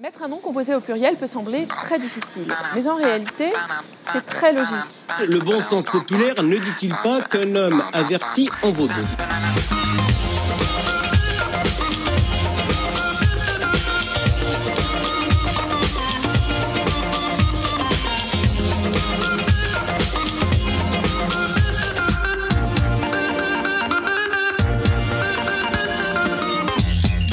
Mettre un nom composé au pluriel peut sembler très difficile, mais en réalité, c'est très logique. Le bon sens populaire ne dit-il pas qu'un homme averti en vaut deux?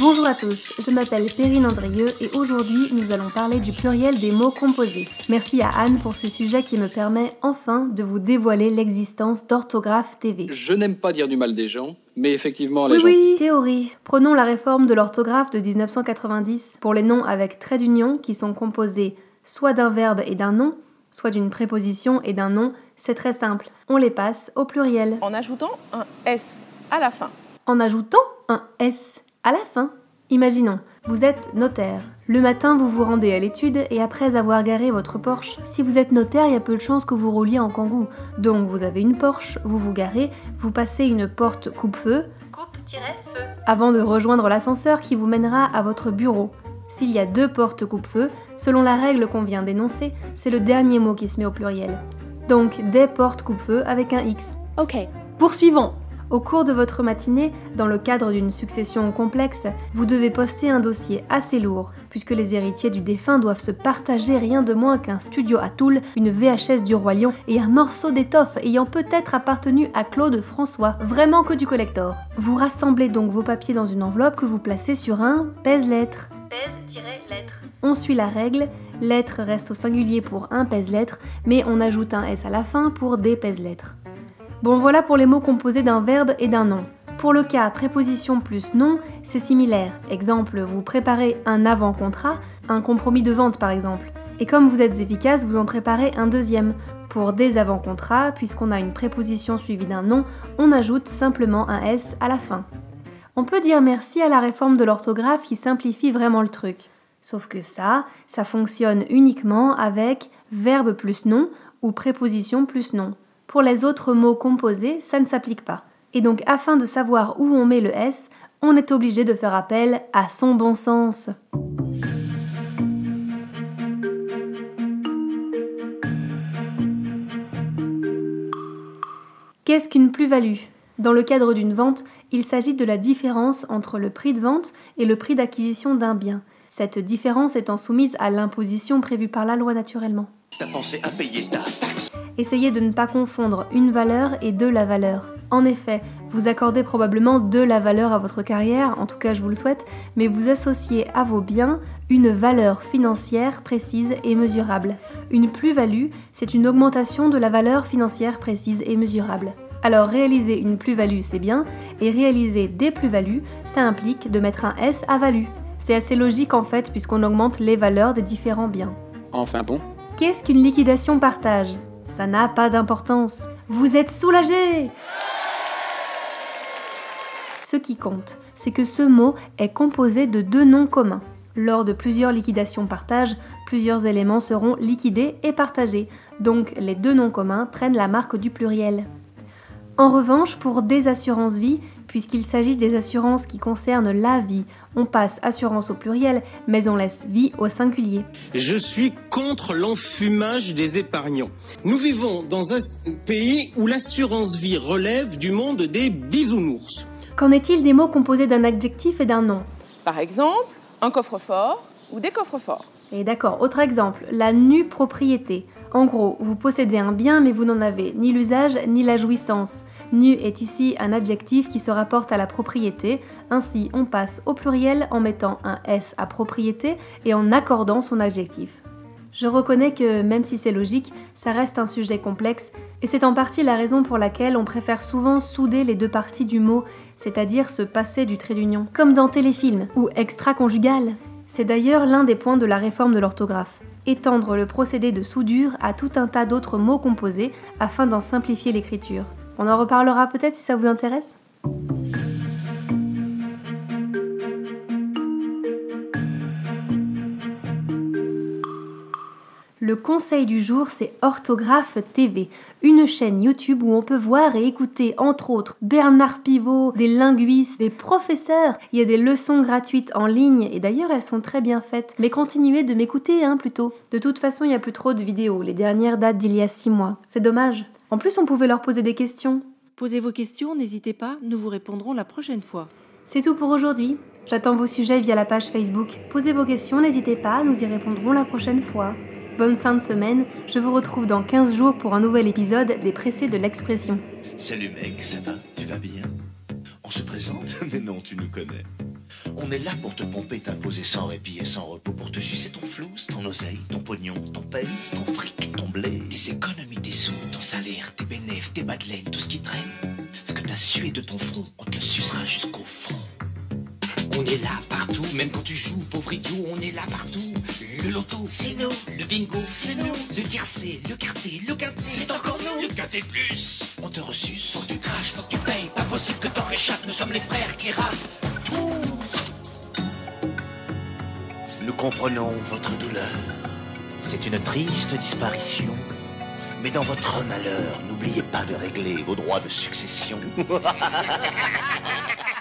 Bonjour à tous, je m'appelle Perrine Andrieux et aujourd'hui nous allons parler du pluriel des mots composés. Merci à Anne pour ce sujet qui me permet enfin de vous dévoiler l'existence d'Orthographe TV. Je n'aime pas dire du mal des gens, mais effectivement les oui, gens... Oui, théorie. Prenons la réforme de l'orthographe de 1990 pour les noms avec trait d'union qui sont composés soit d'un verbe et d'un nom, soit d'une préposition et d'un nom, c'est très simple. On les passe au pluriel. En ajoutant un S à la fin. En ajoutant un S à la fin, imaginons, vous êtes notaire. Le matin, vous vous rendez à l'étude et après avoir garé votre Porsche, si vous êtes notaire, il y a peu de chances que vous rouliez en kangou. Donc vous avez une Porsche, vous vous garez, vous passez une porte coupe-feu, coupe-feu, avant de rejoindre l'ascenseur qui vous mènera à votre bureau. S'il y a deux portes coupe-feu, selon la règle qu'on vient d'énoncer, c'est le dernier mot qui se met au pluriel. Donc des portes coupe-feu avec un X. Ok. Poursuivons au cours de votre matinée, dans le cadre d'une succession complexe, vous devez poster un dossier assez lourd, puisque les héritiers du défunt doivent se partager rien de moins qu'un studio à Toul, une VHS du Roi Lion et un morceau d'étoffe ayant peut-être appartenu à Claude François, vraiment que du collector. Vous rassemblez donc vos papiers dans une enveloppe que vous placez sur un pèse-lettre. Pèse-lettre. On suit la règle, lettre reste au singulier pour un pèse-lettre, mais on ajoute un S à la fin pour des pèse-lettres. Bon voilà pour les mots composés d'un verbe et d'un nom. Pour le cas préposition plus nom, c'est similaire. Exemple, vous préparez un avant-contrat, un compromis de vente par exemple. Et comme vous êtes efficace, vous en préparez un deuxième. Pour des avant-contrats, puisqu'on a une préposition suivie d'un nom, on ajoute simplement un S à la fin. On peut dire merci à la réforme de l'orthographe qui simplifie vraiment le truc. Sauf que ça, ça fonctionne uniquement avec verbe plus nom ou préposition plus nom. Pour les autres mots composés, ça ne s'applique pas. Et donc afin de savoir où on met le S, on est obligé de faire appel à son bon sens. Qu'est-ce qu'une plus-value? Dans le cadre d'une vente, il s'agit de la différence entre le prix de vente et le prix d'acquisition d'un bien. Cette différence étant soumise à l'imposition prévue par la loi naturellement. Essayez de ne pas confondre une valeur et de la valeur. En effet, vous accordez probablement de la valeur à votre carrière, en tout cas je vous le souhaite, mais vous associez à vos biens une valeur financière précise et mesurable. Une plus-value, c'est une augmentation de la valeur financière précise et mesurable. Alors réaliser une plus-value, c'est bien, et réaliser des plus-values, ça implique de mettre un S à value. C'est assez logique en fait puisqu'on augmente les valeurs des différents biens. Enfin bon. Qu'est-ce qu'une liquidation partage? Ça n'a pas d'importance. Vous êtes soulagé Ce qui compte, c'est que ce mot est composé de deux noms communs. Lors de plusieurs liquidations partage, plusieurs éléments seront liquidés et partagés, donc les deux noms communs prennent la marque du pluriel. En revanche, pour des assurances vie, puisqu'il s'agit des assurances qui concernent la vie, on passe assurance au pluriel, mais on laisse vie au singulier. Je suis contre l'enfumage des épargnants. Nous vivons dans un pays où l'assurance vie relève du monde des bisounours. Qu'en est-il des mots composés d'un adjectif et d'un nom? Par exemple, un coffre-fort ou des coffres-forts. Et d'accord, autre exemple, la nue propriété. En gros, vous possédez un bien mais vous n'en avez ni l'usage ni la jouissance. Nu est ici un adjectif qui se rapporte à la propriété, ainsi on passe au pluriel en mettant un S à propriété et en accordant son adjectif. Je reconnais que, même si c'est logique, ça reste un sujet complexe, et c'est en partie la raison pour laquelle on préfère souvent souder les deux parties du mot, c'est-à-dire se passer du trait d'union, comme dans téléfilm ou extra-conjugal. C'est d'ailleurs l'un des points de la réforme de l'orthographe. Étendre le procédé de soudure à tout un tas d'autres mots composés afin d'en simplifier l'écriture. On en reparlera peut-être si ça vous intéresse Le conseil du jour, c'est Orthographe TV, une chaîne YouTube où on peut voir et écouter, entre autres, Bernard Pivot, des linguistes, des professeurs. Il y a des leçons gratuites en ligne et d'ailleurs elles sont très bien faites. Mais continuez de m'écouter, hein, plutôt. De toute façon, il n'y a plus trop de vidéos. Les dernières datent d'il y a six mois. C'est dommage. En plus, on pouvait leur poser des questions. Posez vos questions, n'hésitez pas, nous vous répondrons la prochaine fois. C'est tout pour aujourd'hui. J'attends vos sujets via la page Facebook. Posez vos questions, n'hésitez pas, nous y répondrons la prochaine fois. Bonne fin de semaine, je vous retrouve dans 15 jours pour un nouvel épisode des Pressés de l'expression. Salut mec, ça va? Tu vas bien? On se présente? Mais non, tu nous connais. On est là pour te pomper, t'imposer sans répit et sans repos, pour te sucer ton flou, ton oseille, ton pognon, ton pèse, ton fric, ton blé, tes économies, tes sous, ton salaire, tes bénéfices, tes bas tout ce qui traîne. Ce que t'as sué de ton front, on te le sucera jusqu'au fond. On est là partout, même quand tu joues, pauvre idiot, on est là partout. Le loto, c'est nous. Le bingo, c'est nous. Le tiercé, le quartier, le quintet, c'est encore nous. Le quintet plus. On te ressuce, comprenons votre douleur. C'est une triste disparition. Mais dans votre malheur, n'oubliez pas de régler vos droits de succession.